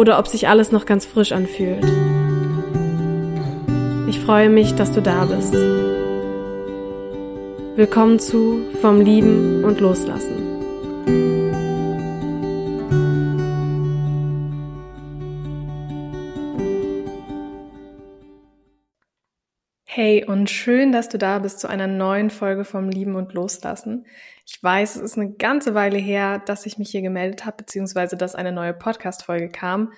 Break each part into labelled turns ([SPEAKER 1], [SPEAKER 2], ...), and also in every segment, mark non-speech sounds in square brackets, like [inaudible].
[SPEAKER 1] oder ob sich alles noch ganz frisch anfühlt. Ich freue mich, dass du da bist. Willkommen zu Vom Lieben und Loslassen. Hey und schön, dass du da bist zu einer neuen Folge vom Lieben und Loslassen. Ich weiß, es ist eine ganze Weile her, dass ich mich hier gemeldet habe, beziehungsweise dass eine neue Podcast-Folge kam.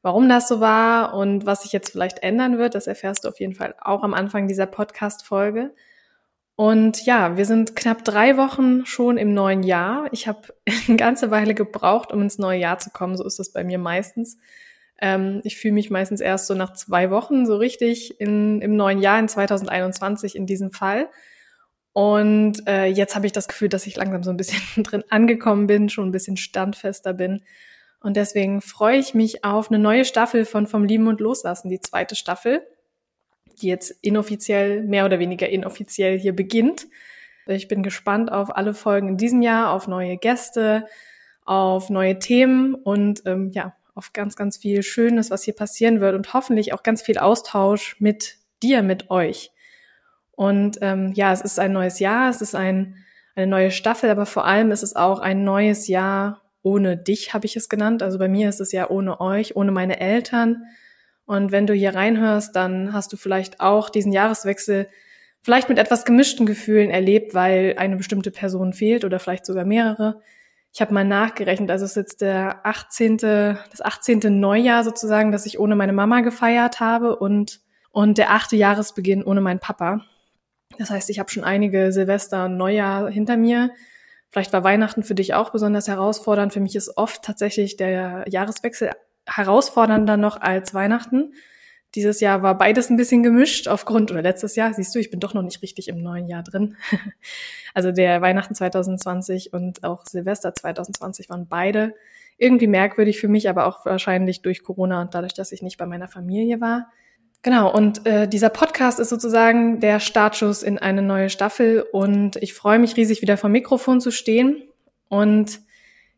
[SPEAKER 1] Warum das so war und was sich jetzt vielleicht ändern wird, das erfährst du auf jeden Fall auch am Anfang dieser Podcast-Folge. Und ja, wir sind knapp drei Wochen schon im neuen Jahr. Ich habe [laughs] eine ganze Weile gebraucht, um ins neue Jahr zu kommen. So ist das bei mir meistens. Ähm, ich fühle mich meistens erst so nach zwei Wochen so richtig in, im neuen Jahr, in 2021 in diesem Fall. Und äh, jetzt habe ich das Gefühl, dass ich langsam so ein bisschen [laughs] drin angekommen bin, schon ein bisschen standfester bin. Und deswegen freue ich mich auf eine neue Staffel von Vom Lieben und Loslassen, die zweite Staffel, die jetzt inoffiziell, mehr oder weniger inoffiziell hier beginnt. Ich bin gespannt auf alle Folgen in diesem Jahr, auf neue Gäste, auf neue Themen und ähm, ja, auf ganz, ganz viel Schönes, was hier passieren wird und hoffentlich auch ganz viel Austausch mit dir, mit euch. Und ähm, ja, es ist ein neues Jahr, es ist ein, eine neue Staffel, aber vor allem ist es auch ein neues Jahr ohne dich, habe ich es genannt. Also bei mir ist es ja ohne euch, ohne meine Eltern. Und wenn du hier reinhörst, dann hast du vielleicht auch diesen Jahreswechsel vielleicht mit etwas gemischten Gefühlen erlebt, weil eine bestimmte Person fehlt oder vielleicht sogar mehrere. Ich habe mal nachgerechnet, also es ist jetzt der 18., das 18. Neujahr sozusagen, dass ich ohne meine Mama gefeiert habe und, und der achte Jahresbeginn ohne meinen Papa. Das heißt, ich habe schon einige Silvester und Neujahr hinter mir. Vielleicht war Weihnachten für dich auch besonders herausfordernd. Für mich ist oft tatsächlich der Jahreswechsel herausfordernder noch als Weihnachten. Dieses Jahr war beides ein bisschen gemischt aufgrund, oder letztes Jahr, siehst du, ich bin doch noch nicht richtig im neuen Jahr drin. [laughs] also der Weihnachten 2020 und auch Silvester 2020 waren beide irgendwie merkwürdig für mich, aber auch wahrscheinlich durch Corona und dadurch, dass ich nicht bei meiner Familie war. Genau, und äh, dieser Podcast ist sozusagen der Startschuss in eine neue Staffel und ich freue mich riesig, wieder vor Mikrofon zu stehen. Und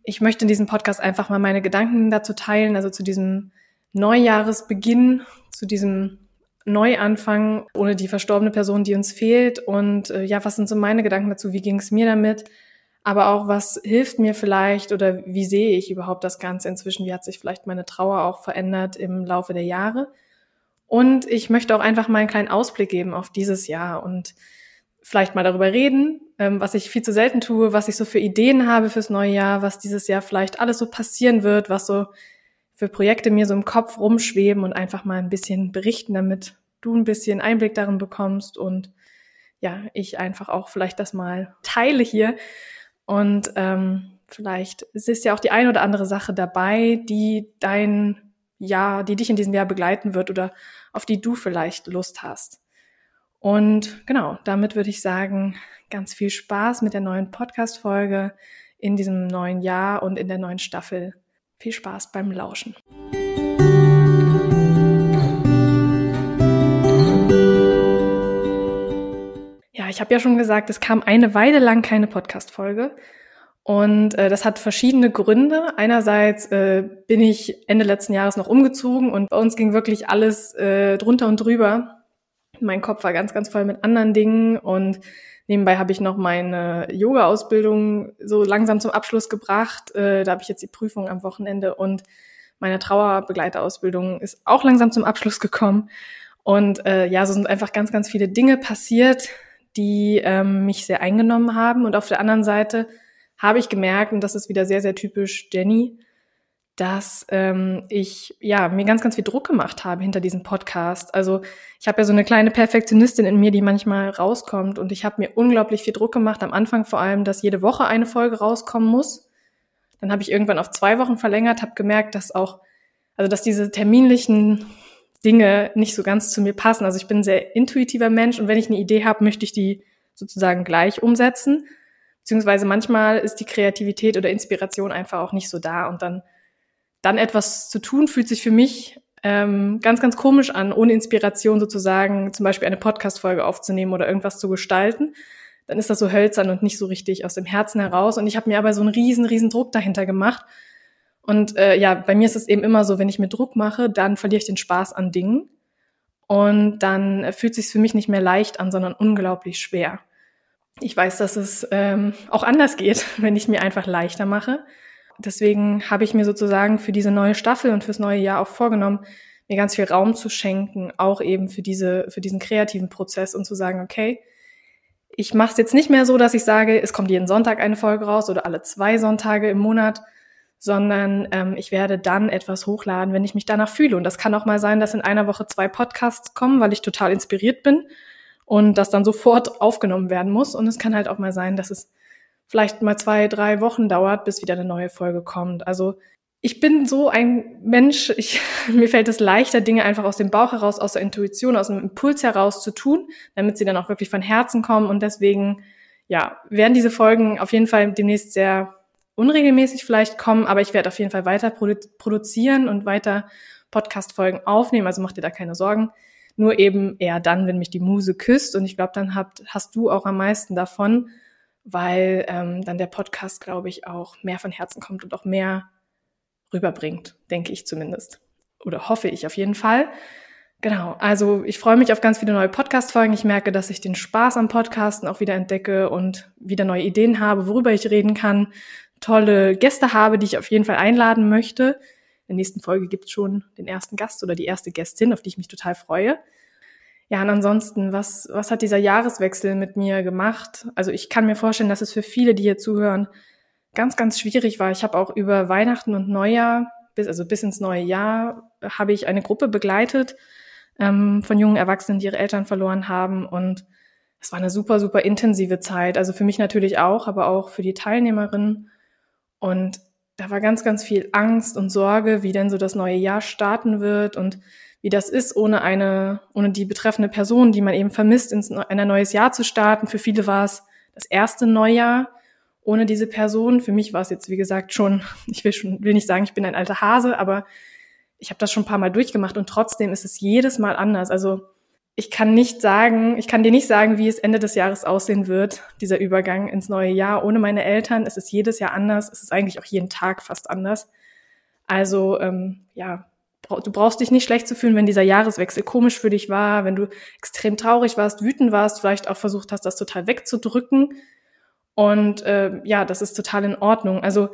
[SPEAKER 1] ich möchte in diesem Podcast einfach mal meine Gedanken dazu teilen, also zu diesem Neujahresbeginn, zu diesem Neuanfang ohne die verstorbene Person, die uns fehlt. Und äh, ja, was sind so meine Gedanken dazu? Wie ging es mir damit? Aber auch, was hilft mir vielleicht oder wie sehe ich überhaupt das Ganze inzwischen? Wie hat sich vielleicht meine Trauer auch verändert im Laufe der Jahre? Und ich möchte auch einfach mal einen kleinen Ausblick geben auf dieses Jahr und vielleicht mal darüber reden, ähm, was ich viel zu selten tue, was ich so für Ideen habe fürs neue Jahr, was dieses Jahr vielleicht alles so passieren wird, was so für Projekte mir so im Kopf rumschweben und einfach mal ein bisschen berichten, damit du ein bisschen Einblick darin bekommst und ja, ich einfach auch vielleicht das mal teile hier. Und ähm, vielleicht ist ja auch die eine oder andere Sache dabei, die dein Jahr, die dich in diesem Jahr begleiten wird oder auf die du vielleicht Lust hast. Und genau, damit würde ich sagen, ganz viel Spaß mit der neuen Podcast-Folge in diesem neuen Jahr und in der neuen Staffel viel Spaß beim Lauschen. Ja, ich habe ja schon gesagt, es kam eine Weile lang keine Podcast-Folge. Und äh, das hat verschiedene Gründe. Einerseits äh, bin ich Ende letzten Jahres noch umgezogen und bei uns ging wirklich alles äh, drunter und drüber. Mein Kopf war ganz, ganz voll mit anderen Dingen und Nebenbei habe ich noch meine Yoga-Ausbildung so langsam zum Abschluss gebracht. Äh, da habe ich jetzt die Prüfung am Wochenende und meine Trauerbegleiterausbildung ist auch langsam zum Abschluss gekommen. Und äh, ja, so sind einfach ganz, ganz viele Dinge passiert, die ähm, mich sehr eingenommen haben. Und auf der anderen Seite habe ich gemerkt, und das ist wieder sehr, sehr typisch Jenny, dass ähm, ich ja mir ganz, ganz viel Druck gemacht habe hinter diesem Podcast. Also ich habe ja so eine kleine Perfektionistin in mir, die manchmal rauskommt und ich habe mir unglaublich viel Druck gemacht. Am Anfang vor allem, dass jede Woche eine Folge rauskommen muss. Dann habe ich irgendwann auf zwei Wochen verlängert, habe gemerkt, dass auch also dass diese terminlichen Dinge nicht so ganz zu mir passen. Also ich bin ein sehr intuitiver Mensch und wenn ich eine Idee habe, möchte ich die sozusagen gleich umsetzen. Beziehungsweise manchmal ist die Kreativität oder Inspiration einfach auch nicht so da und dann dann etwas zu tun, fühlt sich für mich ähm, ganz, ganz komisch an, ohne Inspiration sozusagen zum Beispiel eine Podcast-Folge aufzunehmen oder irgendwas zu gestalten. Dann ist das so hölzern und nicht so richtig aus dem Herzen heraus. Und ich habe mir aber so einen riesen, riesen Druck dahinter gemacht. Und äh, ja, bei mir ist es eben immer so, wenn ich mir Druck mache, dann verliere ich den Spaß an Dingen. Und dann fühlt sich für mich nicht mehr leicht an, sondern unglaublich schwer. Ich weiß, dass es ähm, auch anders geht, [laughs] wenn ich mir einfach leichter mache deswegen habe ich mir sozusagen für diese neue Staffel und fürs neue Jahr auch vorgenommen, mir ganz viel Raum zu schenken, auch eben für diese, für diesen kreativen Prozess und zu sagen, okay, ich mache es jetzt nicht mehr so, dass ich sage, es kommt jeden Sonntag eine Folge raus oder alle zwei Sonntage im Monat, sondern ähm, ich werde dann etwas hochladen, wenn ich mich danach fühle. Und das kann auch mal sein, dass in einer Woche zwei Podcasts kommen, weil ich total inspiriert bin und das dann sofort aufgenommen werden muss. Und es kann halt auch mal sein, dass es vielleicht mal zwei, drei Wochen dauert, bis wieder eine neue Folge kommt. Also ich bin so ein Mensch, ich, [laughs] mir fällt es leichter, Dinge einfach aus dem Bauch heraus, aus der Intuition, aus dem Impuls heraus zu tun, damit sie dann auch wirklich von Herzen kommen. Und deswegen, ja, werden diese Folgen auf jeden Fall demnächst sehr unregelmäßig vielleicht kommen, aber ich werde auf jeden Fall weiter produ produzieren und weiter Podcast-Folgen aufnehmen. Also mach dir da keine Sorgen. Nur eben eher dann, wenn mich die Muse küsst. Und ich glaube, dann habt, hast du auch am meisten davon, weil ähm, dann der Podcast, glaube ich, auch mehr von Herzen kommt und auch mehr rüberbringt, denke ich zumindest. Oder hoffe ich auf jeden Fall. Genau, also ich freue mich auf ganz viele neue Podcast-Folgen. Ich merke, dass ich den Spaß am Podcasten auch wieder entdecke und wieder neue Ideen habe, worüber ich reden kann. Tolle Gäste habe, die ich auf jeden Fall einladen möchte. In der nächsten Folge gibt es schon den ersten Gast oder die erste Gästin, auf die ich mich total freue. Ja, und ansonsten, was, was hat dieser Jahreswechsel mit mir gemacht? Also ich kann mir vorstellen, dass es für viele, die hier zuhören, ganz, ganz schwierig war. Ich habe auch über Weihnachten und Neujahr, bis, also bis ins neue Jahr, habe ich eine Gruppe begleitet ähm, von jungen Erwachsenen, die ihre Eltern verloren haben. Und es war eine super, super intensive Zeit. Also für mich natürlich auch, aber auch für die Teilnehmerinnen. Und da war ganz, ganz viel Angst und Sorge, wie denn so das neue Jahr starten wird und wie das ist, ohne eine, ohne die betreffende Person, die man eben vermisst, ins ein neues Jahr zu starten. Für viele war es das erste Neujahr ohne diese Person. Für mich war es jetzt, wie gesagt, schon, [laughs] ich will schon, will nicht sagen, ich bin ein alter Hase, aber ich habe das schon ein paar Mal durchgemacht und trotzdem ist es jedes Mal anders. Also ich kann nicht sagen, ich kann dir nicht sagen, wie es Ende des Jahres aussehen wird, dieser Übergang ins neue Jahr. Ohne meine Eltern ist es jedes Jahr anders. Es ist eigentlich auch jeden Tag fast anders. Also ähm, ja, du brauchst dich nicht schlecht zu fühlen, wenn dieser Jahreswechsel komisch für dich war, wenn du extrem traurig warst, wütend warst, vielleicht auch versucht hast, das total wegzudrücken. Und äh, ja, das ist total in Ordnung. Also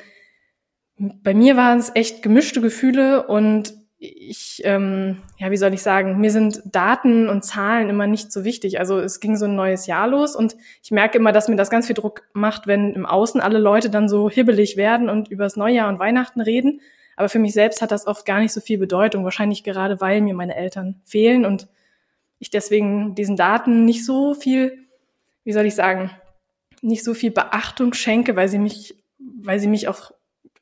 [SPEAKER 1] bei mir waren es echt gemischte Gefühle und ich, ähm, ja, wie soll ich sagen, mir sind Daten und Zahlen immer nicht so wichtig. Also es ging so ein neues Jahr los und ich merke immer, dass mir das ganz viel Druck macht, wenn im Außen alle Leute dann so hibbelig werden und übers Neujahr und Weihnachten reden. Aber für mich selbst hat das oft gar nicht so viel Bedeutung, wahrscheinlich gerade weil mir meine Eltern fehlen und ich deswegen diesen Daten nicht so viel, wie soll ich sagen, nicht so viel Beachtung schenke, weil sie mich, weil sie mich auch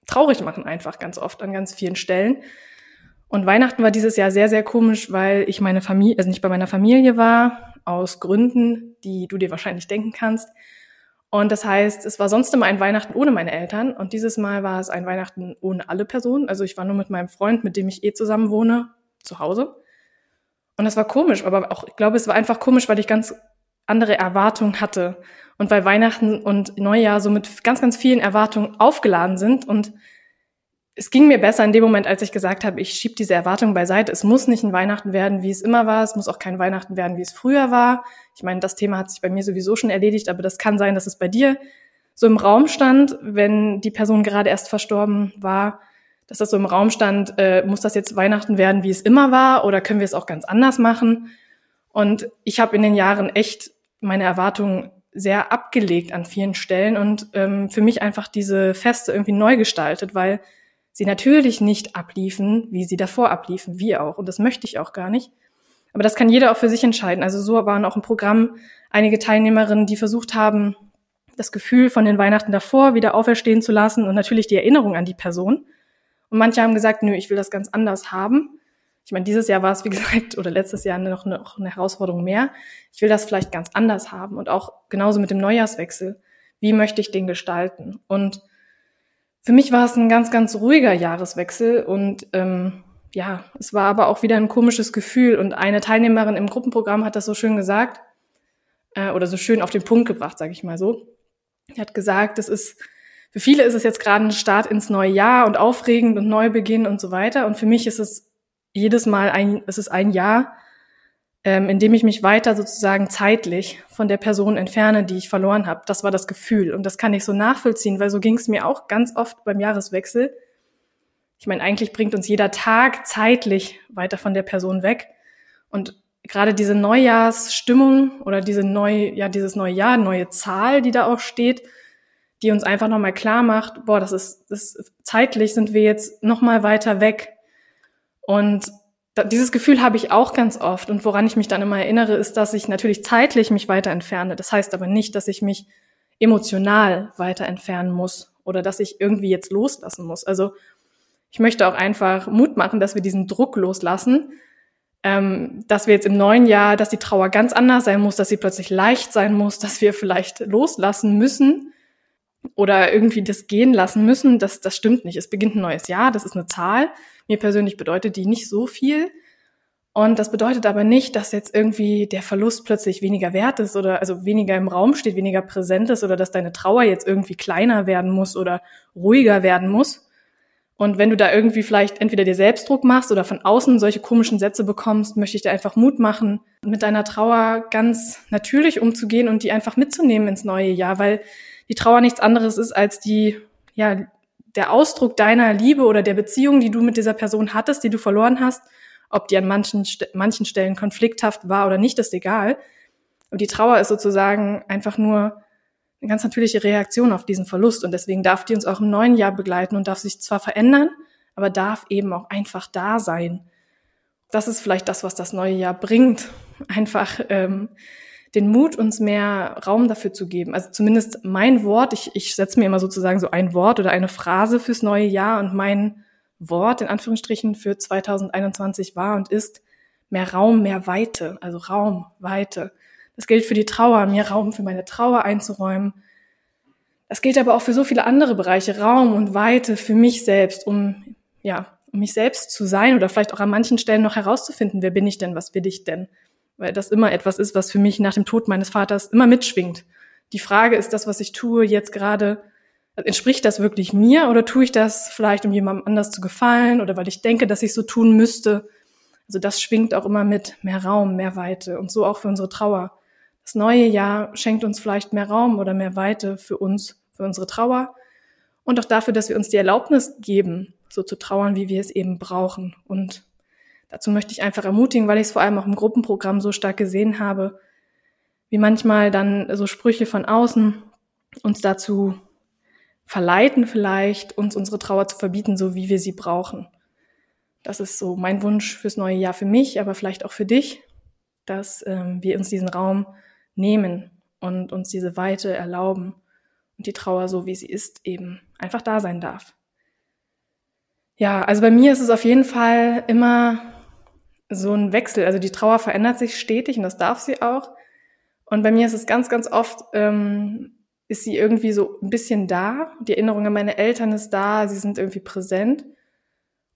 [SPEAKER 1] traurig machen einfach ganz oft an ganz vielen Stellen. Und Weihnachten war dieses Jahr sehr, sehr komisch, weil ich meine Familie, also nicht bei meiner Familie war, aus Gründen, die du dir wahrscheinlich denken kannst. Und das heißt, es war sonst immer ein Weihnachten ohne meine Eltern und dieses Mal war es ein Weihnachten ohne alle Personen. Also ich war nur mit meinem Freund, mit dem ich eh zusammen wohne, zu Hause. Und das war komisch, aber auch, ich glaube, es war einfach komisch, weil ich ganz andere Erwartungen hatte und weil Weihnachten und Neujahr so mit ganz, ganz vielen Erwartungen aufgeladen sind und es ging mir besser in dem Moment, als ich gesagt habe, ich schiebe diese Erwartung beiseite. Es muss nicht ein Weihnachten werden, wie es immer war. Es muss auch kein Weihnachten werden, wie es früher war. Ich meine, das Thema hat sich bei mir sowieso schon erledigt, aber das kann sein, dass es bei dir so im Raum stand, wenn die Person gerade erst verstorben war, dass das so im Raum stand, äh, muss das jetzt Weihnachten werden, wie es immer war, oder können wir es auch ganz anders machen? Und ich habe in den Jahren echt meine Erwartungen sehr abgelegt an vielen Stellen und ähm, für mich einfach diese Feste irgendwie neu gestaltet, weil sie natürlich nicht abliefen, wie sie davor abliefen, wie auch. Und das möchte ich auch gar nicht. Aber das kann jeder auch für sich entscheiden. Also so waren auch im Programm einige Teilnehmerinnen, die versucht haben, das Gefühl von den Weihnachten davor wieder auferstehen zu lassen und natürlich die Erinnerung an die Person. Und manche haben gesagt, nö, ich will das ganz anders haben. Ich meine, dieses Jahr war es, wie [laughs] gesagt, oder letztes Jahr noch eine, noch eine Herausforderung mehr. Ich will das vielleicht ganz anders haben und auch genauso mit dem Neujahrswechsel. Wie möchte ich den gestalten? Und für mich war es ein ganz, ganz ruhiger Jahreswechsel und ähm, ja, es war aber auch wieder ein komisches Gefühl. Und eine Teilnehmerin im Gruppenprogramm hat das so schön gesagt äh, oder so schön auf den Punkt gebracht, sage ich mal so. Sie hat gesagt, es ist für viele ist es jetzt gerade ein Start ins neue Jahr und aufregend und Neubeginn und so weiter. Und für mich ist es jedes Mal ein, es ist ein Jahr, ähm, in dem ich mich weiter sozusagen zeitlich von der Person entferne, die ich verloren habe. Das war das Gefühl. Und das kann ich so nachvollziehen, weil so ging es mir auch ganz oft beim Jahreswechsel. Ich meine, eigentlich bringt uns jeder Tag zeitlich weiter von der Person weg. Und gerade diese Neujahrsstimmung oder diese neu, ja, dieses neue Jahr, neue Zahl, die da auch steht, die uns einfach nochmal klar macht, boah, das ist, das zeitlich sind wir jetzt nochmal weiter weg. Und dieses Gefühl habe ich auch ganz oft. Und woran ich mich dann immer erinnere, ist, dass ich natürlich zeitlich mich weiter entferne. Das heißt aber nicht, dass ich mich emotional weiter entfernen muss oder dass ich irgendwie jetzt loslassen muss. Also ich möchte auch einfach Mut machen, dass wir diesen Druck loslassen, ähm, dass wir jetzt im neuen Jahr, dass die Trauer ganz anders sein muss, dass sie plötzlich leicht sein muss, dass wir vielleicht loslassen müssen oder irgendwie das gehen lassen müssen. Das, das stimmt nicht. Es beginnt ein neues Jahr, das ist eine Zahl. Mir persönlich bedeutet die nicht so viel. Und das bedeutet aber nicht, dass jetzt irgendwie der Verlust plötzlich weniger wert ist oder also weniger im Raum steht, weniger präsent ist oder dass deine Trauer jetzt irgendwie kleiner werden muss oder ruhiger werden muss, und wenn du da irgendwie vielleicht entweder dir Selbstdruck machst oder von außen solche komischen Sätze bekommst, möchte ich dir einfach Mut machen, mit deiner Trauer ganz natürlich umzugehen und die einfach mitzunehmen ins neue Jahr, weil die Trauer nichts anderes ist als die, ja, der Ausdruck deiner Liebe oder der Beziehung, die du mit dieser Person hattest, die du verloren hast. Ob die an manchen, manchen Stellen konflikthaft war oder nicht, ist egal. Und die Trauer ist sozusagen einfach nur eine ganz natürliche Reaktion auf diesen Verlust und deswegen darf die uns auch im neuen Jahr begleiten und darf sich zwar verändern, aber darf eben auch einfach da sein. Das ist vielleicht das, was das neue Jahr bringt, einfach ähm, den Mut, uns mehr Raum dafür zu geben. Also zumindest mein Wort, ich, ich setze mir immer sozusagen so ein Wort oder eine Phrase fürs neue Jahr und mein Wort in Anführungsstrichen für 2021 war und ist mehr Raum, mehr Weite, also Raum, Weite. Das gilt für die Trauer, mir Raum für meine Trauer einzuräumen. Das gilt aber auch für so viele andere Bereiche, Raum und Weite für mich selbst, um, ja, um mich selbst zu sein oder vielleicht auch an manchen Stellen noch herauszufinden, wer bin ich denn, was will ich denn? Weil das immer etwas ist, was für mich nach dem Tod meines Vaters immer mitschwingt. Die Frage ist das, was ich tue, jetzt gerade, entspricht das wirklich mir oder tue ich das vielleicht, um jemandem anders zu gefallen oder weil ich denke, dass ich so tun müsste? Also das schwingt auch immer mit mehr Raum, mehr Weite und so auch für unsere Trauer. Das neue Jahr schenkt uns vielleicht mehr Raum oder mehr Weite für uns, für unsere Trauer und auch dafür, dass wir uns die Erlaubnis geben, so zu trauern, wie wir es eben brauchen. Und dazu möchte ich einfach ermutigen, weil ich es vor allem auch im Gruppenprogramm so stark gesehen habe, wie manchmal dann so Sprüche von außen uns dazu verleiten vielleicht, uns unsere Trauer zu verbieten, so wie wir sie brauchen. Das ist so mein Wunsch fürs neue Jahr für mich, aber vielleicht auch für dich, dass ähm, wir uns diesen Raum nehmen und uns diese Weite erlauben und die Trauer so, wie sie ist, eben einfach da sein darf. Ja, also bei mir ist es auf jeden Fall immer so ein Wechsel. Also die Trauer verändert sich stetig und das darf sie auch. Und bei mir ist es ganz, ganz oft, ähm, ist sie irgendwie so ein bisschen da. Die Erinnerung an meine Eltern ist da, sie sind irgendwie präsent.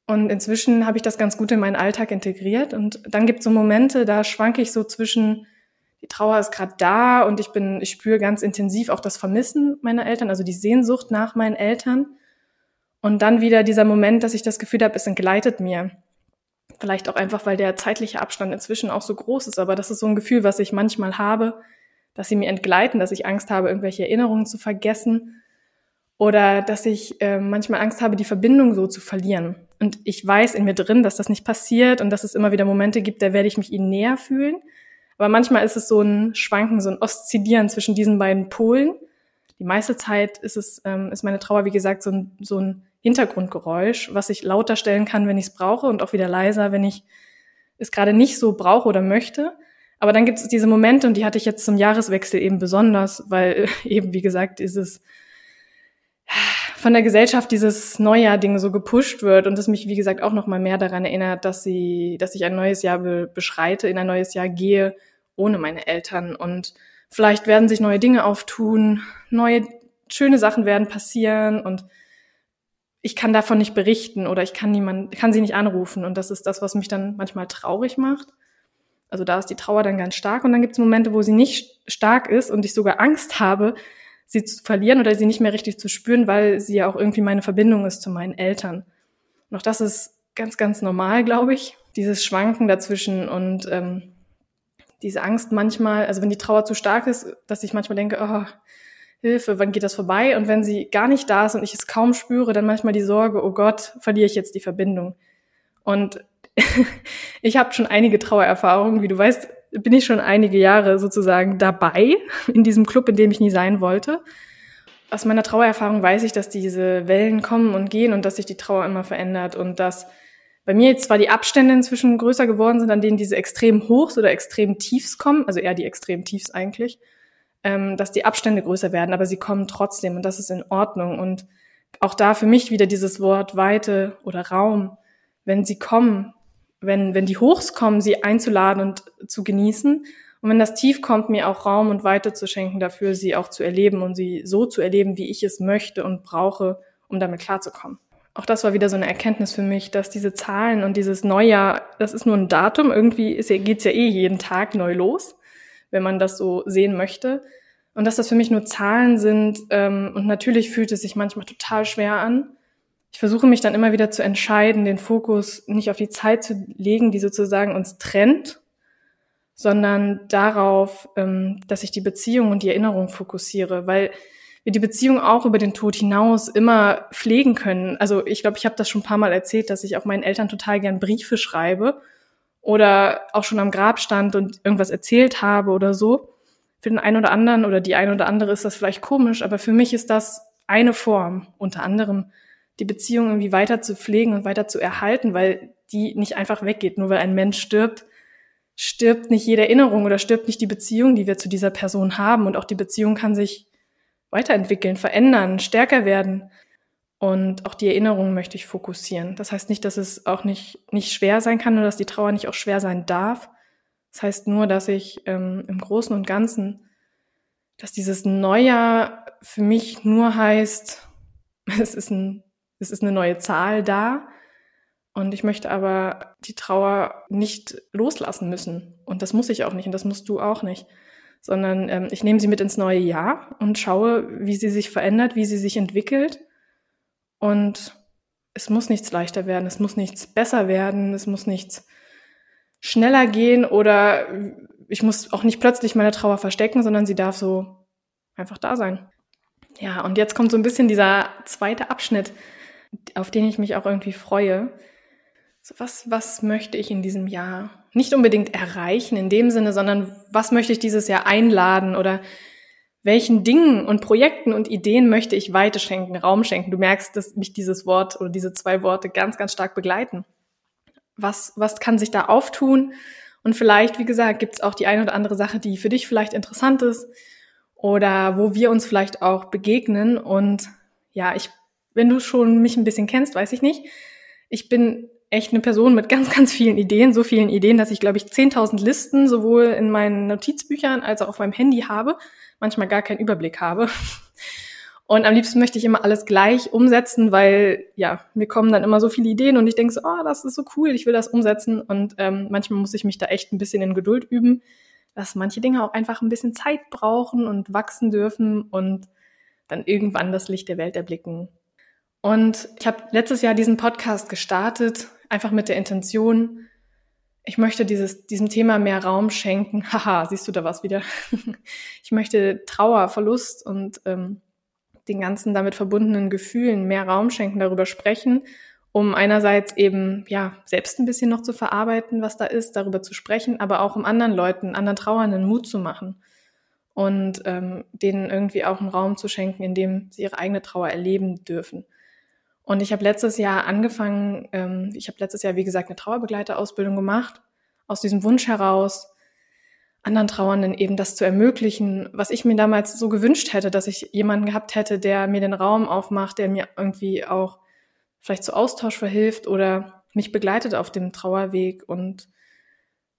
[SPEAKER 1] Und inzwischen habe ich das ganz gut in meinen Alltag integriert. Und dann gibt es so Momente, da schwanke ich so zwischen die Trauer ist gerade da und ich bin, ich spüre ganz intensiv auch das Vermissen meiner Eltern, also die Sehnsucht nach meinen Eltern. Und dann wieder dieser Moment, dass ich das Gefühl habe, es entgleitet mir. Vielleicht auch einfach, weil der zeitliche Abstand inzwischen auch so groß ist, aber das ist so ein Gefühl, was ich manchmal habe, dass sie mir entgleiten, dass ich Angst habe, irgendwelche Erinnerungen zu vergessen oder dass ich äh, manchmal Angst habe, die Verbindung so zu verlieren. Und ich weiß in mir drin, dass das nicht passiert und dass es immer wieder Momente gibt, da werde ich mich ihnen näher fühlen. Aber manchmal ist es so ein Schwanken, so ein Oszillieren zwischen diesen beiden Polen. Die meiste Zeit ist es, ähm, ist meine Trauer, wie gesagt, so ein, so ein Hintergrundgeräusch, was ich lauter stellen kann, wenn ich es brauche und auch wieder leiser, wenn ich es gerade nicht so brauche oder möchte. Aber dann gibt es diese Momente und die hatte ich jetzt zum Jahreswechsel eben besonders, weil [laughs] eben, wie gesagt, dieses von der Gesellschaft dieses Neujahr-Ding so gepusht wird und es mich, wie gesagt, auch noch mal mehr daran erinnert, dass sie, dass ich ein neues Jahr be beschreite, in ein neues Jahr gehe, ohne meine Eltern. Und vielleicht werden sich neue Dinge auftun, neue schöne Sachen werden passieren und ich kann davon nicht berichten oder ich kann niemand, kann sie nicht anrufen. Und das ist das, was mich dann manchmal traurig macht. Also da ist die Trauer dann ganz stark und dann gibt es Momente, wo sie nicht stark ist und ich sogar Angst habe, sie zu verlieren oder sie nicht mehr richtig zu spüren, weil sie ja auch irgendwie meine Verbindung ist zu meinen Eltern. Und auch das ist ganz, ganz normal, glaube ich, dieses Schwanken dazwischen und ähm, diese Angst manchmal, also wenn die Trauer zu stark ist, dass ich manchmal denke, oh, Hilfe, wann geht das vorbei? Und wenn sie gar nicht da ist und ich es kaum spüre, dann manchmal die Sorge, oh Gott, verliere ich jetzt die Verbindung. Und [laughs] ich habe schon einige Trauererfahrungen, wie du weißt, bin ich schon einige Jahre sozusagen dabei in diesem Club, in dem ich nie sein wollte. Aus meiner Trauererfahrung weiß ich, dass diese Wellen kommen und gehen und dass sich die Trauer immer verändert und dass bei mir jetzt zwar die Abstände inzwischen größer geworden sind, an denen diese extrem Hochs oder extrem Tiefs kommen, also eher die extrem Tiefs eigentlich, ähm, dass die Abstände größer werden, aber sie kommen trotzdem und das ist in Ordnung. Und auch da für mich wieder dieses Wort Weite oder Raum, wenn sie kommen, wenn, wenn die Hochs kommen, sie einzuladen und zu genießen. Und wenn das Tief kommt, mir auch Raum und Weite zu schenken dafür, sie auch zu erleben und sie so zu erleben, wie ich es möchte und brauche, um damit klarzukommen. Auch das war wieder so eine Erkenntnis für mich, dass diese Zahlen und dieses Neujahr, das ist nur ein Datum. Irgendwie geht es ja eh jeden Tag neu los, wenn man das so sehen möchte. Und dass das für mich nur Zahlen sind. Ähm, und natürlich fühlt es sich manchmal total schwer an ich versuche mich dann immer wieder zu entscheiden, den Fokus nicht auf die Zeit zu legen, die sozusagen uns trennt, sondern darauf, ähm, dass ich die Beziehung und die Erinnerung fokussiere, weil wir die Beziehung auch über den Tod hinaus immer pflegen können. Also ich glaube, ich habe das schon ein paar Mal erzählt, dass ich auch meinen Eltern total gern Briefe schreibe oder auch schon am Grab stand und irgendwas erzählt habe oder so. Für den einen oder anderen oder die eine oder andere ist das vielleicht komisch, aber für mich ist das eine Form, unter anderem die Beziehung irgendwie weiter zu pflegen und weiter zu erhalten, weil die nicht einfach weggeht. Nur weil ein Mensch stirbt, stirbt nicht jede Erinnerung oder stirbt nicht die Beziehung, die wir zu dieser Person haben. Und auch die Beziehung kann sich weiterentwickeln, verändern, stärker werden. Und auch die Erinnerung möchte ich fokussieren. Das heißt nicht, dass es auch nicht, nicht schwer sein kann oder dass die Trauer nicht auch schwer sein darf. Das heißt nur, dass ich ähm, im Großen und Ganzen, dass dieses Neujahr für mich nur heißt, [laughs] es ist ein es ist eine neue Zahl da. Und ich möchte aber die Trauer nicht loslassen müssen. Und das muss ich auch nicht und das musst du auch nicht. Sondern ähm, ich nehme sie mit ins neue Jahr und schaue, wie sie sich verändert, wie sie sich entwickelt. Und es muss nichts leichter werden, es muss nichts besser werden, es muss nichts schneller gehen oder ich muss auch nicht plötzlich meine Trauer verstecken, sondern sie darf so einfach da sein. Ja, und jetzt kommt so ein bisschen dieser zweite Abschnitt, auf den ich mich auch irgendwie freue. So, was, was möchte ich in diesem Jahr nicht unbedingt erreichen in dem Sinne, sondern was möchte ich dieses Jahr einladen oder welchen Dingen und Projekten und Ideen möchte ich Weite schenken, Raum schenken? Du merkst, dass mich dieses Wort oder diese zwei Worte ganz, ganz stark begleiten. Was, was kann sich da auftun? Und vielleicht, wie gesagt, gibt es auch die eine oder andere Sache, die für dich vielleicht interessant ist oder wo wir uns vielleicht auch begegnen. Und ja, ich wenn du schon mich ein bisschen kennst, weiß ich nicht. Ich bin echt eine Person mit ganz, [laughs] ganz vielen Ideen, so vielen Ideen, dass ich, glaube ich, 10.000 Listen sowohl in meinen Notizbüchern als auch auf meinem Handy habe, manchmal gar keinen Überblick habe. [laughs] Und am liebsten möchte ich immer alles gleich umsetzen, weil ja, mir kommen dann immer so viele Ideen und ich denke so, oh, das ist so cool, ich will das umsetzen. Und ähm, manchmal muss ich mich da echt ein bisschen in Geduld üben, dass manche Dinge auch einfach ein bisschen Zeit brauchen und wachsen dürfen und dann irgendwann das Licht der Welt erblicken. Und ich habe letztes Jahr diesen Podcast gestartet, einfach mit der Intention, ich möchte dieses, diesem Thema mehr Raum schenken. [laughs] Haha, siehst du da was wieder? [laughs] ich möchte Trauer, Verlust und ähm, den ganzen damit verbundenen Gefühlen mehr Raum schenken, darüber sprechen um einerseits eben ja selbst ein bisschen noch zu verarbeiten, was da ist, darüber zu sprechen, aber auch um anderen Leuten, anderen Trauernden Mut zu machen und ähm, denen irgendwie auch einen Raum zu schenken, in dem sie ihre eigene Trauer erleben dürfen. Und ich habe letztes Jahr angefangen, ähm, ich habe letztes Jahr, wie gesagt, eine Trauerbegleiterausbildung gemacht, aus diesem Wunsch heraus, anderen Trauernden eben das zu ermöglichen, was ich mir damals so gewünscht hätte, dass ich jemanden gehabt hätte, der mir den Raum aufmacht, der mir irgendwie auch vielleicht zu Austausch verhilft oder mich begleitet auf dem Trauerweg und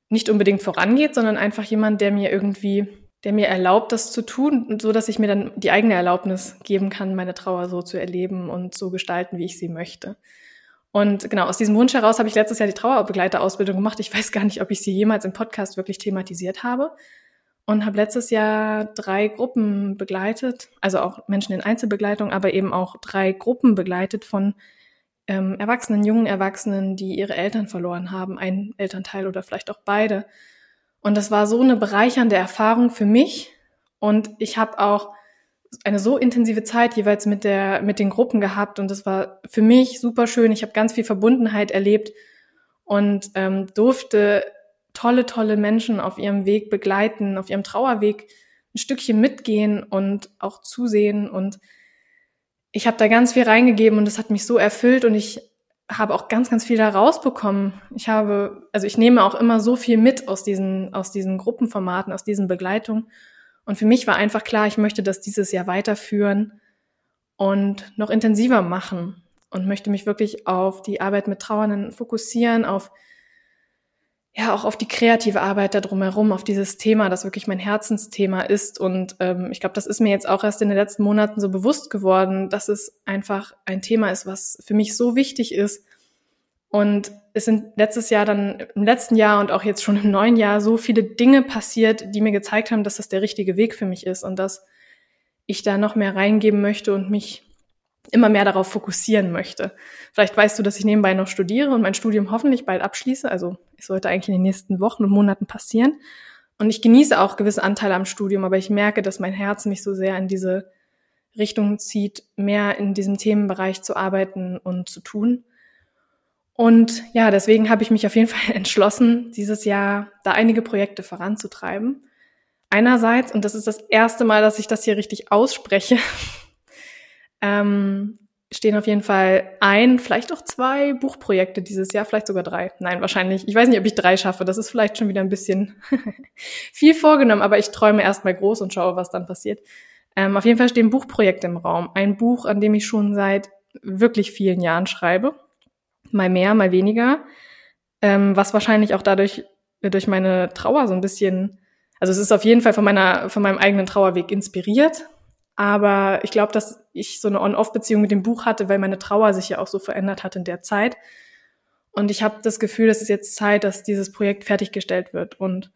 [SPEAKER 1] nicht unbedingt vorangeht, sondern einfach jemand, der mir irgendwie, der mir erlaubt, das zu tun, so dass ich mir dann die eigene Erlaubnis geben kann, meine Trauer so zu erleben und so gestalten, wie ich sie möchte. Und genau, aus diesem Wunsch heraus habe ich letztes Jahr die Trauerbegleiterausbildung gemacht. Ich [laughs] weiß gar nicht, ob ich sie jemals im Podcast wirklich thematisiert habe. Und habe letztes Jahr drei Gruppen begleitet, also auch Menschen in Einzelbegleitung, aber eben auch drei Gruppen begleitet von ähm, Erwachsenen, jungen Erwachsenen, die ihre Eltern verloren haben, ein Elternteil oder vielleicht auch beide. Und das war so eine bereichernde Erfahrung für mich. Und ich habe auch eine so intensive Zeit jeweils mit der mit den Gruppen gehabt und das war für mich super schön. Ich habe ganz viel Verbundenheit erlebt und ähm, durfte tolle tolle Menschen auf ihrem Weg begleiten, auf ihrem Trauerweg ein Stückchen mitgehen und auch zusehen und ich habe da ganz viel reingegeben und das hat mich so erfüllt und ich habe auch ganz, ganz viel da rausbekommen. Ich habe, also ich nehme auch immer so viel mit aus diesen, aus diesen Gruppenformaten, aus diesen Begleitungen. Und für mich war einfach klar, ich möchte das dieses Jahr weiterführen und noch intensiver machen und möchte mich wirklich auf die Arbeit mit Trauernden fokussieren, auf ja auch auf die kreative Arbeit da drumherum, auf dieses Thema, das wirklich mein Herzensthema ist. Und ähm, ich glaube, das ist mir jetzt auch erst in den letzten Monaten so bewusst geworden, dass es einfach ein Thema ist, was für mich so wichtig ist. Und es sind letztes Jahr dann, im letzten Jahr und auch jetzt schon im neuen Jahr so viele Dinge passiert, die mir gezeigt haben, dass das der richtige Weg für mich ist und dass ich da noch mehr reingeben möchte und mich immer mehr darauf fokussieren möchte. Vielleicht weißt du, dass ich nebenbei noch studiere und mein Studium hoffentlich bald abschließe. Also es sollte eigentlich in den nächsten Wochen und Monaten passieren. Und ich genieße auch gewisse Anteile am Studium, aber ich merke, dass mein Herz mich so sehr in diese Richtung zieht, mehr in diesem Themenbereich zu arbeiten und zu tun. Und ja, deswegen habe ich mich auf jeden [laughs] Fall entschlossen, dieses Jahr da einige Projekte voranzutreiben. Einerseits, und das ist das erste Mal, dass ich das hier richtig ausspreche, [laughs] ähm, stehen auf jeden Fall ein, vielleicht auch zwei Buchprojekte dieses Jahr, vielleicht sogar drei. Nein, wahrscheinlich. Ich weiß nicht, ob ich drei schaffe. Das ist vielleicht schon wieder ein bisschen [laughs] viel vorgenommen, aber ich träume erstmal groß und schaue, was dann passiert. Ähm, auf jeden Fall stehen Buchprojekte im Raum. Ein Buch, an dem ich schon seit wirklich vielen Jahren schreibe. Mal mehr, mal weniger. Ähm, was wahrscheinlich auch dadurch, durch meine Trauer so ein bisschen, also es ist auf jeden Fall von meiner, von meinem eigenen Trauerweg inspiriert aber ich glaube, dass ich so eine On-Off-Beziehung mit dem Buch hatte, weil meine Trauer sich ja auch so verändert hat in der Zeit. Und ich habe das Gefühl, es ist jetzt Zeit, dass dieses Projekt fertiggestellt wird und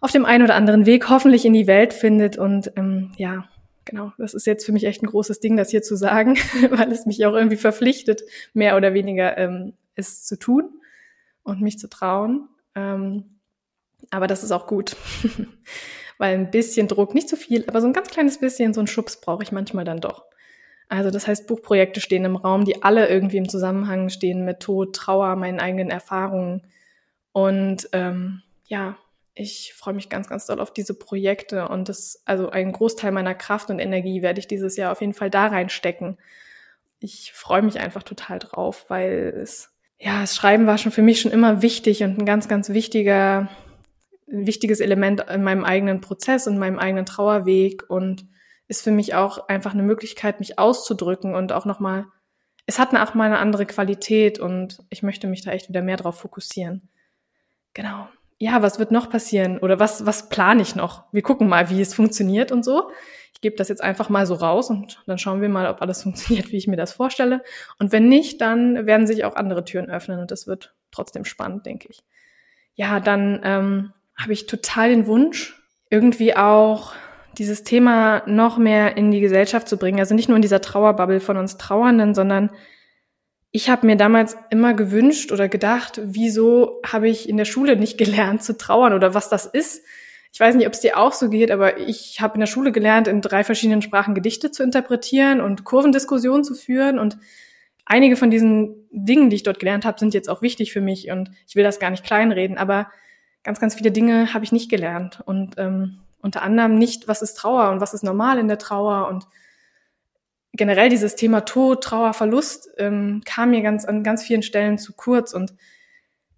[SPEAKER 1] auf dem einen oder anderen Weg hoffentlich in die Welt findet. Und ähm, ja, genau, das ist jetzt für mich echt ein großes Ding, das hier zu sagen, [laughs] weil es mich auch irgendwie verpflichtet, mehr oder weniger ähm, es zu tun und mich zu trauen. Ähm, aber das ist auch gut. [laughs] weil ein bisschen Druck, nicht zu viel, aber so ein ganz kleines bisschen, so ein Schubs brauche ich manchmal dann doch. Also das heißt, Buchprojekte stehen im Raum, die alle irgendwie im Zusammenhang stehen mit Tod, Trauer, meinen eigenen Erfahrungen. Und ähm, ja, ich freue mich ganz, ganz doll auf diese Projekte und das, also einen Großteil meiner Kraft und Energie werde ich dieses Jahr auf jeden Fall da reinstecken. Ich freue mich einfach total drauf, weil es, ja, das Schreiben war schon für mich schon immer wichtig und ein ganz, ganz wichtiger ein wichtiges Element in meinem eigenen Prozess und meinem eigenen Trauerweg und ist für mich auch einfach eine Möglichkeit, mich auszudrücken und auch nochmal, es hat auch mal eine andere Qualität und ich möchte mich da echt wieder mehr drauf fokussieren. Genau. Ja, was wird noch passieren oder was, was plane ich noch? Wir gucken mal, wie es funktioniert und so. Ich gebe das jetzt einfach mal so raus und dann schauen wir mal, ob alles [laughs] funktioniert, wie ich mir das vorstelle. Und wenn nicht, dann werden sich auch andere Türen öffnen und das wird trotzdem spannend, denke ich. Ja, dann ähm, habe ich total den Wunsch, irgendwie auch dieses Thema noch mehr in die Gesellschaft zu bringen. Also nicht nur in dieser Trauerbubble von uns Trauernden, sondern ich habe mir damals immer gewünscht oder gedacht, wieso habe ich in der Schule nicht [laughs] gelernt zu trauern oder was das ist. Ich weiß nicht, ob es dir auch so geht, aber ich habe in der Schule gelernt, in drei verschiedenen Sprachen Gedichte zu interpretieren und Kurvendiskussionen zu führen und einige von diesen Dingen, die ich dort gelernt habe, sind jetzt auch wichtig für mich und ich will das gar nicht kleinreden, aber ganz, ganz viele Dinge habe ich nicht gelernt. Und ähm, unter anderem nicht, was ist Trauer und was ist normal in der Trauer. Und generell dieses Thema Tod, Trauer, Verlust ähm, kam mir ganz an ganz vielen Stellen zu kurz. Und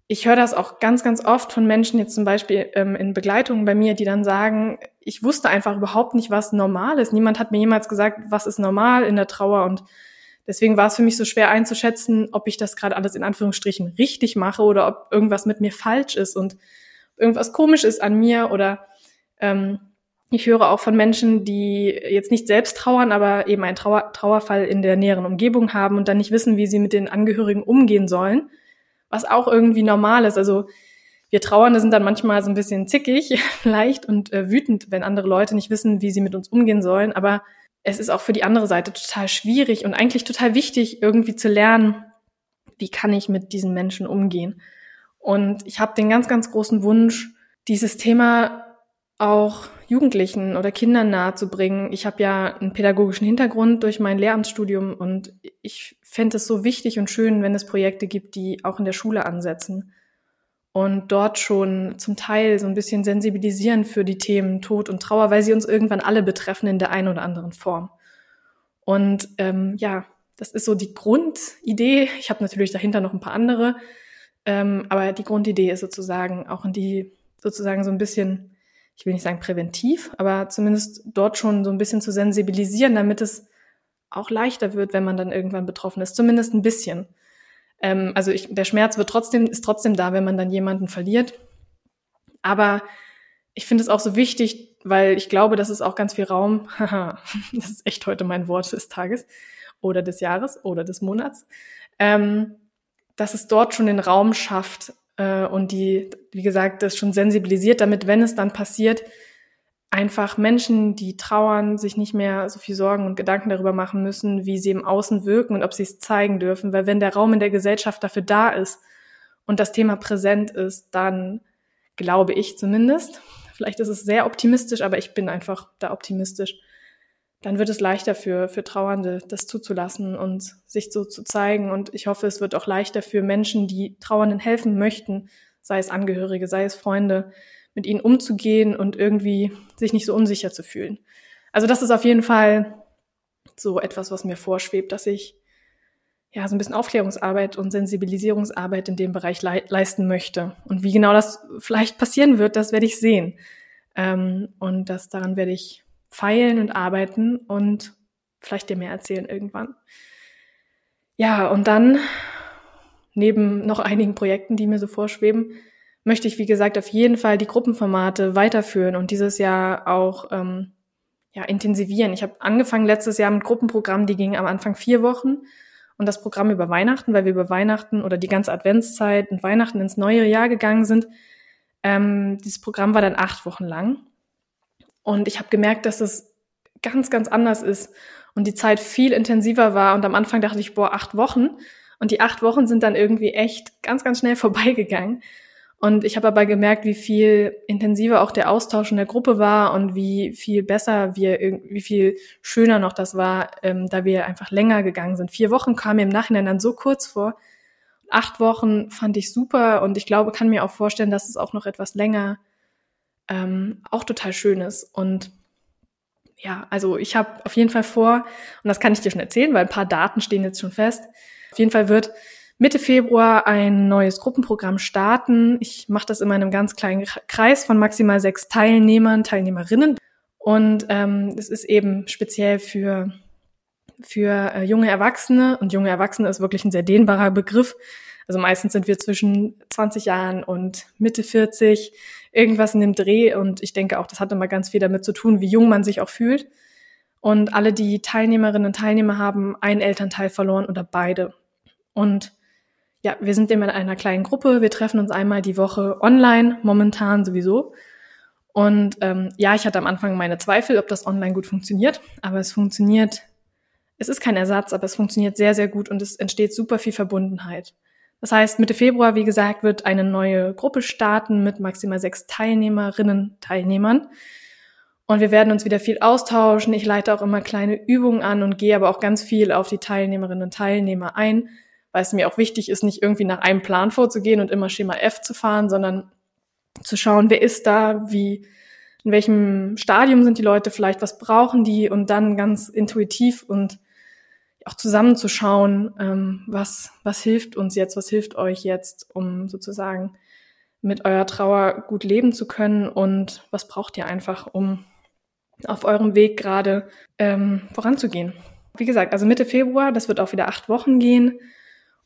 [SPEAKER 1] ich höre das auch ganz, ganz oft von Menschen jetzt zum Beispiel ähm, in Begleitungen bei mir, die dann sagen, ich wusste einfach überhaupt nicht, was normal ist. Niemand hat mir jemals gesagt, was ist normal in der Trauer. Und deswegen war es für mich so schwer einzuschätzen, ob ich das gerade alles in Anführungsstrichen richtig mache oder ob irgendwas mit mir falsch ist. Und irgendwas komisch ist an mir oder ähm, ich höre auch von Menschen, die jetzt nicht selbst trauern, aber eben einen Trauer Trauerfall in der näheren Umgebung haben und dann nicht wissen, wie sie mit den Angehörigen umgehen sollen was auch irgendwie normal ist. Also wir Trauernde sind dann manchmal so ein bisschen zickig, [laughs] leicht und äh, wütend, wenn andere Leute nicht wissen, wie sie mit uns umgehen sollen. Aber es ist auch für die andere Seite total schwierig und eigentlich total wichtig, irgendwie zu lernen, wie kann ich mit diesen Menschen umgehen. Und ich habe den ganz, ganz großen Wunsch, dieses Thema auch Jugendlichen oder Kindern nahezubringen. Ich habe ja einen pädagogischen Hintergrund durch mein Lehramtsstudium und ich fände es so wichtig und schön, wenn es Projekte gibt, die auch in der Schule ansetzen und dort schon zum Teil so ein bisschen sensibilisieren für die Themen Tod und Trauer, weil sie uns irgendwann alle betreffen in der einen oder anderen Form. Und ähm, ja, das ist so die Grundidee. Ich habe natürlich dahinter noch ein paar andere, ähm, aber die Grundidee ist sozusagen auch in die sozusagen so ein bisschen ich will nicht sagen präventiv, aber zumindest dort schon so ein bisschen zu sensibilisieren, damit es auch leichter wird, wenn man dann irgendwann betroffen ist. Zumindest ein bisschen. Ähm, also ich, der Schmerz wird trotzdem, ist trotzdem da, wenn man dann jemanden verliert. Aber ich finde es auch so wichtig, weil ich glaube, dass es auch ganz viel Raum, [laughs] haha, das ist echt heute mein Wort des Tages oder des Jahres oder des Monats, ähm, dass es dort schon den Raum schafft, äh, und die, wie gesagt, das schon sensibilisiert, damit, wenn es dann passiert, einfach Menschen, die trauern, sich nicht mehr so viel Sorgen und Gedanken darüber machen müssen, wie sie im Außen wirken und ob sie es zeigen dürfen. Weil wenn der Raum in der Gesellschaft dafür da ist und das Thema präsent ist, dann glaube ich zumindest, vielleicht ist es sehr optimistisch, aber ich bin einfach da optimistisch, dann wird es leichter für, für Trauernde, das zuzulassen und sich so zu zeigen. Und ich hoffe, es wird auch leichter für Menschen, die Trauernden helfen möchten, sei es Angehörige, sei es Freunde, mit ihnen umzugehen und irgendwie sich nicht so unsicher zu fühlen. Also das ist auf jeden Fall so etwas, was mir vorschwebt, dass ich ja so ein bisschen Aufklärungsarbeit und Sensibilisierungsarbeit in dem Bereich le leisten möchte. Und wie genau das vielleicht passieren wird, das werde ich sehen. Ähm, und das daran werde ich feilen und arbeiten und vielleicht dir mehr erzählen irgendwann. Ja, und dann, neben noch einigen Projekten, die mir so vorschweben, möchte ich, wie gesagt, auf jeden Fall die Gruppenformate weiterführen und dieses Jahr auch ähm, ja, intensivieren. Ich habe angefangen letztes Jahr mit Gruppenprogrammen, die gingen am Anfang vier Wochen und das Programm über Weihnachten, weil wir über Weihnachten oder die ganze Adventszeit und Weihnachten ins neue Jahr gegangen sind. Ähm, dieses Programm war dann acht Wochen lang und ich habe gemerkt, dass es ganz, ganz anders ist und die Zeit viel intensiver war. Und am Anfang dachte ich, boah, acht Wochen. Und die acht Wochen sind dann irgendwie echt ganz, ganz schnell [laughs] vorbeigegangen. Und ich habe aber gemerkt, wie viel intensiver auch der Austausch in der Gruppe war und wie viel besser wir, wie viel schöner noch das war, ähm, da wir einfach länger gegangen sind. Vier Wochen kamen mir im Nachhinein dann so kurz vor. Acht Wochen fand ich super und ich glaube, kann mir auch vorstellen, dass es auch noch etwas länger ähm, auch total schön ist. Und ja, also ich habe auf jeden Fall vor, und das kann ich dir schon erzählen, weil ein paar Daten stehen jetzt schon fest. Auf jeden Fall wird Mitte Februar ein neues Gruppenprogramm starten. Ich mache das in einem ganz kleinen Kreis von maximal sechs Teilnehmern, Teilnehmerinnen. Und ähm, es ist eben speziell für, für äh, junge Erwachsene. Und junge Erwachsene ist wirklich ein sehr dehnbarer Begriff. Also meistens sind wir zwischen 20 Jahren und Mitte 40 irgendwas in dem Dreh. Und ich denke auch, das hat immer ganz viel damit zu tun, wie jung man sich auch fühlt. Und alle die Teilnehmerinnen und Teilnehmer haben einen Elternteil verloren oder beide. Und ja, wir sind immer in einer kleinen Gruppe. Wir treffen uns einmal die Woche online, momentan sowieso. Und ähm, ja, ich hatte am Anfang meine Zweifel, ob das online gut funktioniert. Aber es funktioniert. Es ist kein Ersatz, aber es funktioniert sehr, sehr gut und es entsteht super viel Verbundenheit. Das heißt, Mitte Februar, wie gesagt, wird eine neue Gruppe starten mit maximal sechs Teilnehmerinnen, Teilnehmern. Und wir werden uns wieder viel austauschen. Ich leite auch immer kleine Übungen an und gehe aber auch ganz viel auf die Teilnehmerinnen und Teilnehmer ein, weil es mir auch wichtig ist, nicht irgendwie nach einem Plan vorzugehen und immer Schema F zu fahren, sondern zu schauen, wer ist da, wie, in welchem Stadium sind die Leute vielleicht, was brauchen die und dann ganz intuitiv und auch zusammenzuschauen, ähm, was, was hilft uns jetzt, was hilft euch jetzt, um sozusagen mit eurer Trauer gut leben zu können und was braucht ihr einfach, um auf eurem Weg gerade ähm, voranzugehen. Wie gesagt, also Mitte Februar, das wird auch wieder acht Wochen gehen.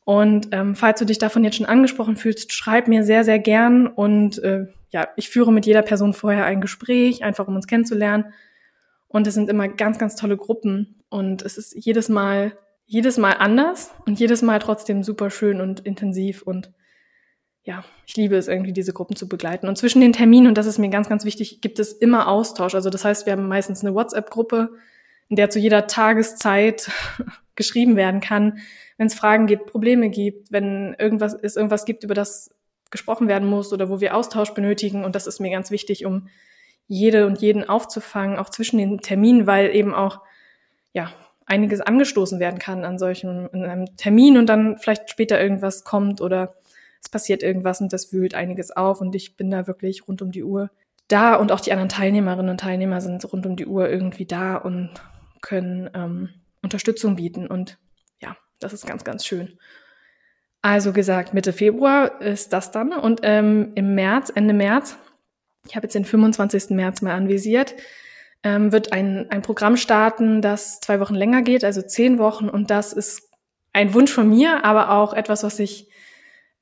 [SPEAKER 1] Und ähm, falls du dich davon jetzt schon angesprochen fühlst, schreib mir sehr, sehr gern. Und äh, ja, ich führe mit jeder Person vorher ein Gespräch, einfach um uns kennenzulernen. Und es sind immer ganz, ganz tolle Gruppen. Und es ist jedes Mal, jedes Mal anders und jedes Mal trotzdem super schön und intensiv. Und ja, ich liebe es irgendwie, diese Gruppen zu begleiten. Und zwischen den Terminen, und das ist mir ganz, ganz wichtig, gibt es immer Austausch. Also das heißt, wir haben meistens eine WhatsApp-Gruppe, in der zu jeder Tageszeit [laughs] geschrieben werden kann, wenn es Fragen gibt, Probleme gibt, wenn irgendwas es irgendwas gibt, über das gesprochen werden muss oder wo wir Austausch benötigen. Und das ist mir ganz wichtig, um jede und jeden aufzufangen, auch zwischen den Terminen, weil eben auch ja einiges angestoßen werden kann an solchen in einem Termin und dann vielleicht später irgendwas kommt oder es passiert irgendwas und das wühlt einiges auf und ich bin da wirklich rund um die Uhr da und auch die anderen Teilnehmerinnen und Teilnehmer sind rund um die Uhr irgendwie da und können ähm, Unterstützung bieten und ja, das ist ganz, ganz schön. Also gesagt, Mitte Februar ist das dann und ähm, im März, Ende März, ich habe jetzt den 25. März mal anvisiert, ähm, wird ein, ein Programm starten, das zwei Wochen länger geht, also zehn Wochen und das ist ein Wunsch von mir, aber auch etwas, was ich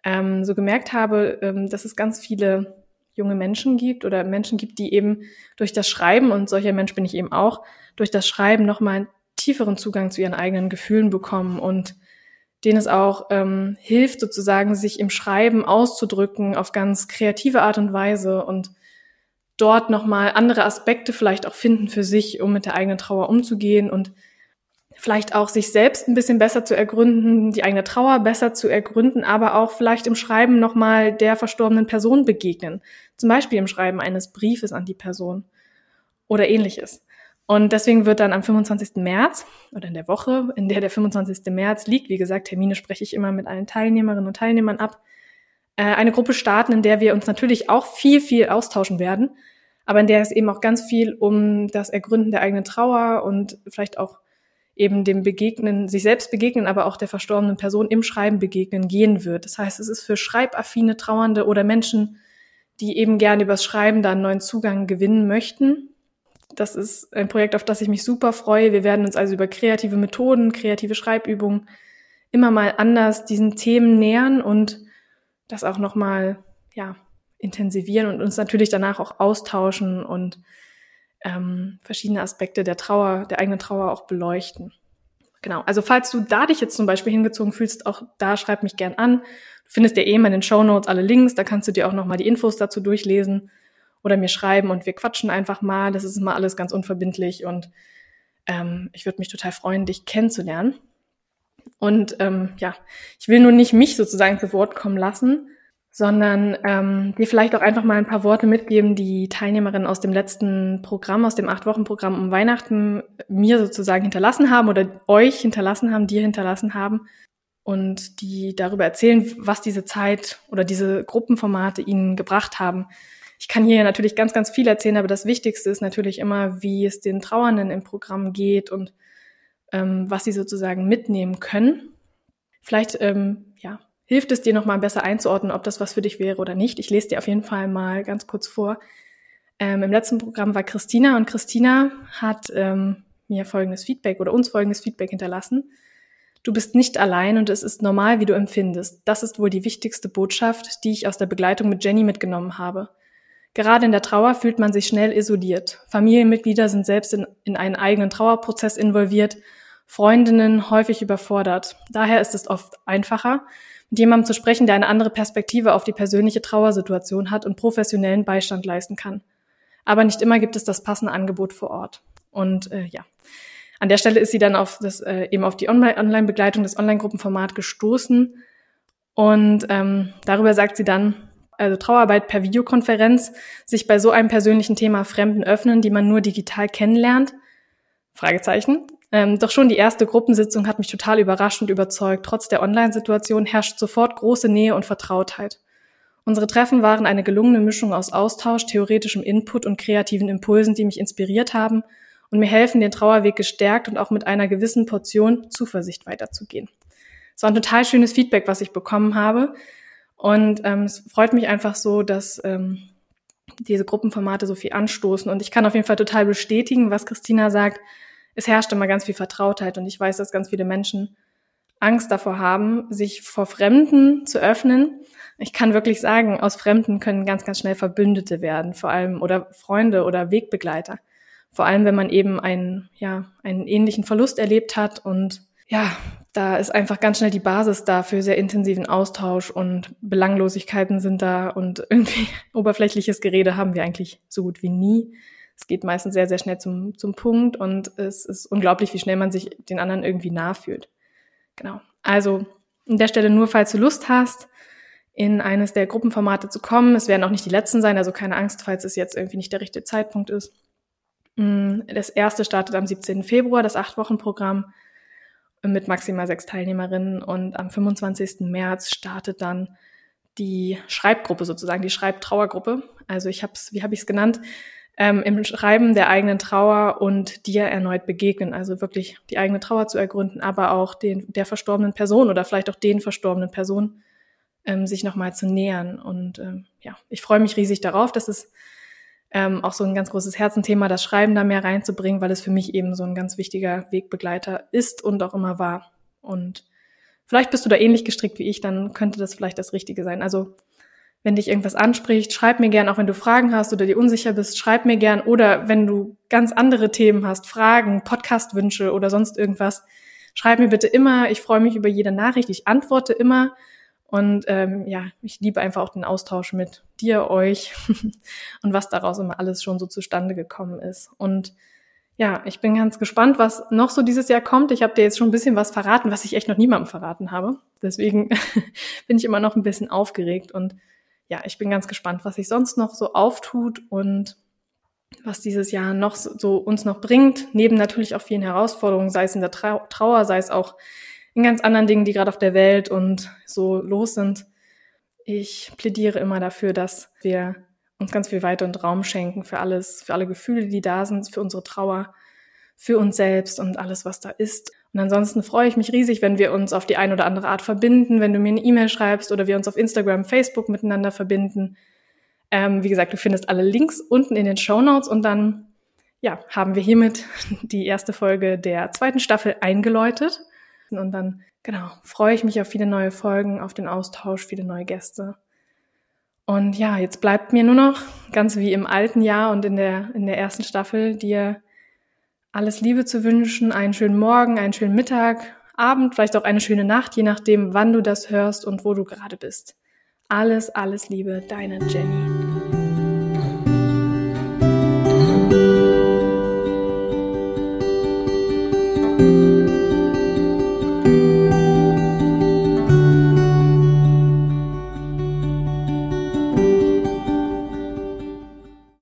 [SPEAKER 1] ähm, so gemerkt habe, ähm, dass es ganz viele junge Menschen gibt oder Menschen gibt, die eben durch das Schreiben, und solcher Mensch bin ich eben auch, durch das Schreiben nochmal einen tieferen Zugang zu ihren eigenen Gefühlen bekommen und denen es auch ähm, hilft, sozusagen sich im Schreiben auszudrücken auf ganz kreative Art und Weise und dort nochmal andere Aspekte vielleicht auch finden für sich, um mit der eigenen Trauer umzugehen und vielleicht auch sich selbst ein bisschen besser zu ergründen, die eigene Trauer besser zu ergründen, aber auch vielleicht im Schreiben nochmal der verstorbenen Person begegnen. Zum Beispiel im Schreiben eines Briefes an die Person oder ähnliches. Und deswegen wird dann am 25. März oder in der Woche, in der der 25. März liegt, wie gesagt, Termine spreche ich immer mit allen Teilnehmerinnen und Teilnehmern ab, äh, eine Gruppe starten, in der wir uns natürlich auch viel, viel austauschen werden, aber in der es eben auch ganz viel um das Ergründen der eigenen Trauer und vielleicht auch eben dem Begegnen, sich selbst begegnen, aber auch der verstorbenen Person im Schreiben begegnen gehen wird. Das heißt, es ist für schreibaffine Trauernde oder Menschen, die eben gerne übers Schreiben da einen neuen Zugang gewinnen möchten. Das ist ein Projekt, auf das ich mich super freue. Wir werden uns also über kreative Methoden, kreative Schreibübungen immer mal anders diesen Themen nähern und das auch nochmal, ja, intensivieren und uns natürlich danach auch austauschen und ähm, verschiedene Aspekte der Trauer, der eigenen Trauer auch beleuchten. Genau. Also falls du da dich jetzt zum Beispiel hingezogen fühlst, auch da schreib mich gern an. Du findest ja eh in den Show Notes alle Links, da kannst du dir auch nochmal die Infos dazu durchlesen oder mir schreiben und wir quatschen einfach mal. Das ist immer alles ganz unverbindlich und ähm, ich würde mich total freuen, dich kennenzulernen. Und ähm, ja, ich will nur nicht mich sozusagen zu Wort kommen lassen, sondern ähm, dir vielleicht auch einfach mal ein paar Worte mitgeben, die Teilnehmerinnen aus dem letzten Programm, aus dem Acht-Wochen-Programm um Weihnachten mir sozusagen hinterlassen haben oder euch hinterlassen haben, dir hinterlassen haben und die darüber erzählen, was diese Zeit oder diese Gruppenformate ihnen gebracht haben. Ich kann hier natürlich ganz, ganz viel erzählen, aber das Wichtigste ist natürlich immer, wie es den Trauernden im Programm geht und ähm, was sie sozusagen mitnehmen können. Vielleicht ähm, ja, hilft es dir nochmal besser einzuordnen, ob das was für dich wäre oder nicht. Ich lese dir auf jeden Fall mal ganz kurz vor. Ähm, Im letzten Programm war Christina und Christina hat ähm, mir folgendes Feedback oder uns folgendes Feedback hinterlassen. Du bist nicht allein und es ist normal, wie du empfindest. Das ist wohl die wichtigste Botschaft, die ich aus der Begleitung mit Jenny mitgenommen habe. Gerade in der Trauer fühlt man sich schnell isoliert. Familienmitglieder sind selbst in, in einen eigenen Trauerprozess involviert, Freundinnen häufig überfordert. Daher ist es oft einfacher, mit jemandem zu sprechen, der eine andere Perspektive auf die persönliche Trauersituation hat und professionellen Beistand leisten kann. Aber nicht immer gibt es das passende Angebot vor Ort. Und äh, ja, an der Stelle ist sie dann auf das äh, eben auf die Online-Begleitung, das Online-Gruppenformat gestoßen. Und ähm, darüber sagt sie dann, also Trauerarbeit per Videokonferenz, sich bei so einem persönlichen Thema Fremden öffnen, die man nur digital kennenlernt? Fragezeichen. Ähm, doch schon die erste Gruppensitzung hat mich total überrascht und überzeugt. Trotz der Online-Situation herrscht sofort große Nähe und Vertrautheit. Unsere Treffen waren eine gelungene Mischung aus Austausch, theoretischem Input und kreativen Impulsen, die mich inspiriert haben und mir helfen, den Trauerweg gestärkt und auch mit einer gewissen Portion Zuversicht weiterzugehen. Es war ein total schönes Feedback, was ich bekommen habe. Und ähm, es freut mich einfach so, dass ähm, diese Gruppenformate so viel anstoßen. Und ich kann auf jeden Fall total bestätigen, was Christina sagt. Es herrscht immer ganz viel Vertrautheit und ich weiß, dass ganz viele Menschen Angst davor haben, sich vor Fremden zu öffnen ich kann wirklich sagen, aus Fremden können ganz, ganz schnell Verbündete werden, vor allem oder Freunde oder Wegbegleiter. Vor allem, wenn man eben einen, ja, einen ähnlichen Verlust erlebt hat und ja, da ist einfach ganz schnell die Basis da für sehr intensiven Austausch und Belanglosigkeiten sind da und [laughs] irgendwie oberflächliches Gerede haben wir eigentlich so gut wie nie. Es geht meistens sehr, sehr schnell zum, zum Punkt und es ist unglaublich, wie schnell man sich den anderen irgendwie nah fühlt. Genau. Also an der Stelle nur, falls du Lust hast, in eines der Gruppenformate zu kommen. Es werden auch nicht die letzten sein, also keine Angst, falls es jetzt irgendwie nicht der richtige Zeitpunkt ist. Mm, das erste startet am 17. Februar, das Acht-Wochen-Programm mit maximal sechs Teilnehmerinnen und am 25. März startet dann die Schreibgruppe sozusagen, die Schreibtrauergruppe. Also ich habe es, wie habe ich es genannt, ähm, im Schreiben der eigenen Trauer und dir erneut begegnen. Also wirklich die eigene Trauer zu ergründen, aber auch den der verstorbenen Person oder vielleicht auch den verstorbenen Personen ähm, sich nochmal zu nähern. Und ähm, ja, ich freue mich riesig darauf. Das ist ähm, auch so ein ganz großes Herzenthema, das Schreiben da mehr reinzubringen, weil es für mich eben so ein ganz wichtiger Wegbegleiter ist und auch immer war. Und vielleicht bist du da ähnlich gestrickt wie ich, dann könnte das vielleicht das Richtige sein. Also wenn dich irgendwas anspricht, schreib mir gern, auch wenn du Fragen hast oder dir unsicher bist, schreib mir gern. Oder wenn du ganz andere Themen hast, Fragen, Podcastwünsche oder sonst irgendwas, schreib mir bitte immer. Ich freue mich über jede Nachricht. Ich antworte immer. Und ähm, ja, ich liebe einfach auch den Austausch mit dir, euch [laughs] und was daraus immer alles schon so zustande gekommen ist. Und ja, ich bin ganz gespannt, was noch so dieses Jahr kommt. Ich habe dir jetzt schon ein bisschen was verraten, was ich echt noch niemandem verraten habe. Deswegen [laughs] bin ich immer noch ein bisschen aufgeregt und ja, ich bin ganz gespannt, was sich sonst noch so auftut und was dieses Jahr noch so uns noch bringt. Neben natürlich auch vielen Herausforderungen, sei es in der Trauer, sei es auch in ganz anderen Dingen, die gerade auf der Welt und so los sind. Ich plädiere immer dafür, dass wir uns ganz viel Weite und Raum schenken für alles, für alle Gefühle, die da sind, für unsere Trauer, für uns selbst und alles, was da ist. Und ansonsten freue ich mich riesig, wenn wir uns auf die eine oder andere Art verbinden, wenn du mir eine E-Mail schreibst oder wir uns auf Instagram, Facebook miteinander verbinden. Ähm, wie gesagt, du findest alle Links unten in den Show Notes und dann ja, haben wir hiermit [laughs] die erste Folge der zweiten Staffel eingeläutet. Und dann, genau, freue ich mich auf viele neue Folgen, auf den Austausch, viele neue Gäste. Und ja, jetzt bleibt mir nur noch, ganz wie im alten Jahr und in der, in der ersten Staffel, dir alles Liebe zu wünschen, einen schönen Morgen, einen schönen Mittag, Abend, vielleicht auch eine schöne Nacht, je nachdem, wann du das hörst und wo du gerade bist. Alles, alles Liebe, deine Jenny.